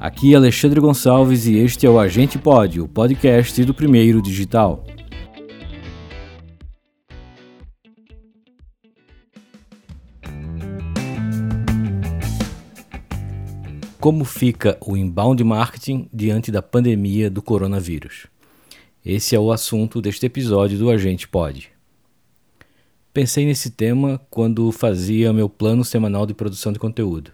Aqui Alexandre Gonçalves e este é o Agente Pod, o podcast do Primeiro Digital. Como fica o inbound marketing diante da pandemia do coronavírus? Esse é o assunto deste episódio do Agente Pod. Pensei nesse tema quando fazia meu plano semanal de produção de conteúdo.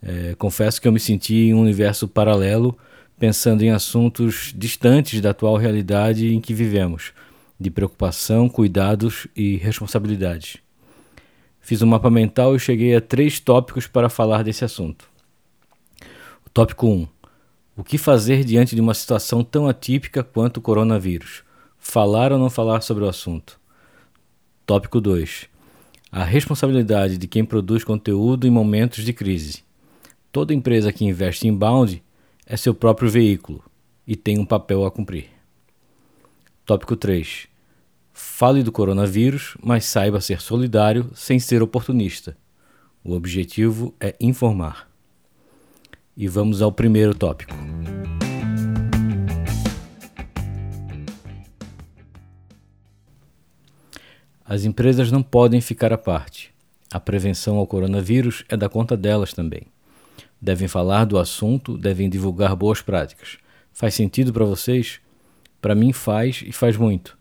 É, confesso que eu me senti em um universo paralelo, pensando em assuntos distantes da atual realidade em que vivemos, de preocupação, cuidados e responsabilidade. Fiz um mapa mental e cheguei a três tópicos para falar desse assunto. O tópico 1. O que fazer diante de uma situação tão atípica quanto o coronavírus? Falar ou não falar sobre o assunto? Tópico 2. A responsabilidade de quem produz conteúdo em momentos de crise. Toda empresa que investe em bound é seu próprio veículo e tem um papel a cumprir. Tópico 3. Fale do coronavírus, mas saiba ser solidário sem ser oportunista. O objetivo é informar. E vamos ao primeiro tópico. As empresas não podem ficar à parte. A prevenção ao coronavírus é da conta delas também. Devem falar do assunto, devem divulgar boas práticas. Faz sentido para vocês? Para mim faz e faz muito.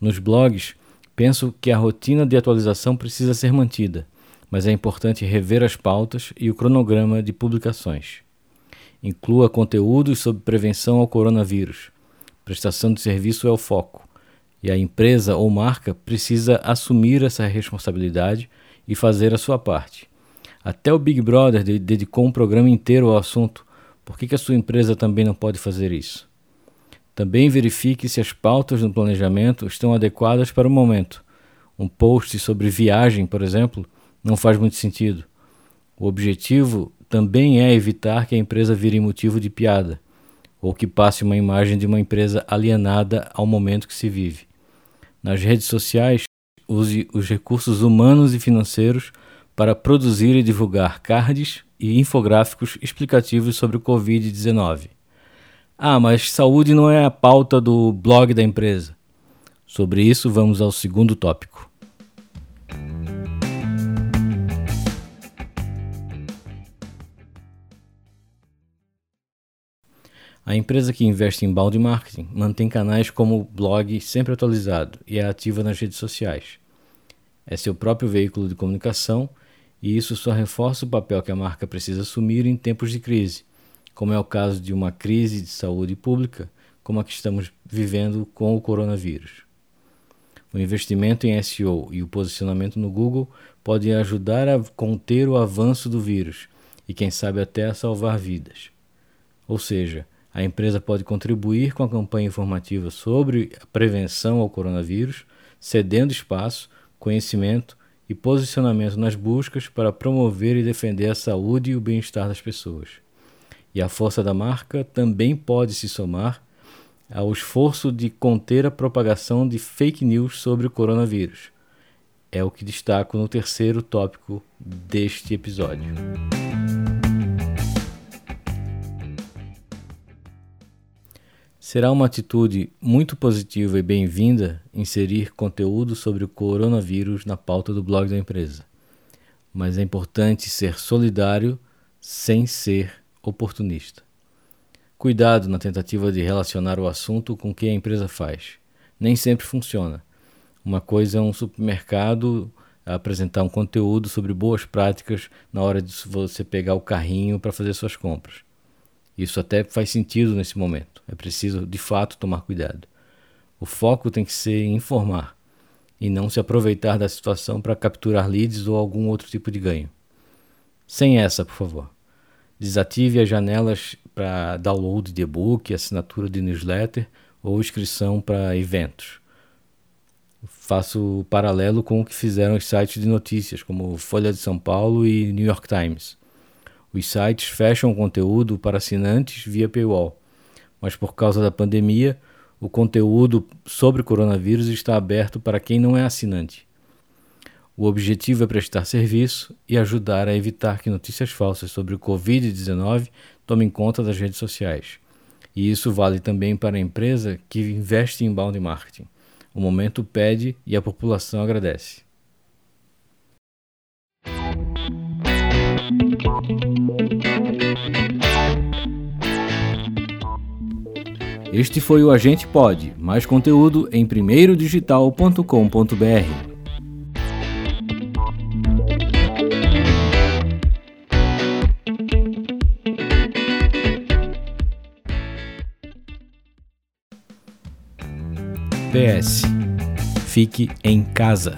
Nos blogs, penso que a rotina de atualização precisa ser mantida, mas é importante rever as pautas e o cronograma de publicações. Inclua conteúdos sobre prevenção ao coronavírus. Prestação de serviço é o foco, e a empresa ou marca precisa assumir essa responsabilidade e fazer a sua parte. Até o Big Brother dedicou um programa inteiro ao assunto. Por que, que a sua empresa também não pode fazer isso? Também verifique se as pautas no planejamento estão adequadas para o momento. Um post sobre viagem, por exemplo, não faz muito sentido. O objetivo também é evitar que a empresa vire motivo de piada ou que passe uma imagem de uma empresa alienada ao momento que se vive. Nas redes sociais, use os recursos humanos e financeiros para produzir e divulgar cards e infográficos explicativos sobre o Covid-19. Ah, mas saúde não é a pauta do blog da empresa. Sobre isso, vamos ao segundo tópico. A empresa que investe em balde marketing mantém canais como o blog sempre atualizado e é ativa nas redes sociais. É seu próprio veículo de comunicação e isso só reforça o papel que a marca precisa assumir em tempos de crise, como é o caso de uma crise de saúde pública, como a que estamos vivendo com o coronavírus. O investimento em SEO e o posicionamento no Google podem ajudar a conter o avanço do vírus e, quem sabe, até a salvar vidas. Ou seja, a empresa pode contribuir com a campanha informativa sobre a prevenção ao coronavírus, cedendo espaço, conhecimento e posicionamento nas buscas para promover e defender a saúde e o bem-estar das pessoas. E a força da marca também pode se somar ao esforço de conter a propagação de fake news sobre o coronavírus. É o que destaco no terceiro tópico deste episódio. Será uma atitude muito positiva e bem-vinda inserir conteúdo sobre o coronavírus na pauta do blog da empresa. Mas é importante ser solidário sem ser oportunista. Cuidado na tentativa de relacionar o assunto com o que a empresa faz. Nem sempre funciona. Uma coisa é um supermercado apresentar um conteúdo sobre boas práticas na hora de você pegar o carrinho para fazer suas compras. Isso até faz sentido nesse momento. É preciso, de fato, tomar cuidado. O foco tem que ser em informar e não se aproveitar da situação para capturar leads ou algum outro tipo de ganho. Sem essa, por favor. Desative as janelas para download de e-book, assinatura de newsletter ou inscrição para eventos. Faço paralelo com o que fizeram os sites de notícias, como Folha de São Paulo e New York Times. Os sites fecham o conteúdo para assinantes via paywall, mas por causa da pandemia, o conteúdo sobre coronavírus está aberto para quem não é assinante. O objetivo é prestar serviço e ajudar a evitar que notícias falsas sobre o Covid-19 tomem conta das redes sociais. E isso vale também para a empresa que investe em bound marketing. O momento pede e a população agradece. Este foi o Agente Pod. Mais conteúdo em primeirodigital.com.br. PS. Fique em casa.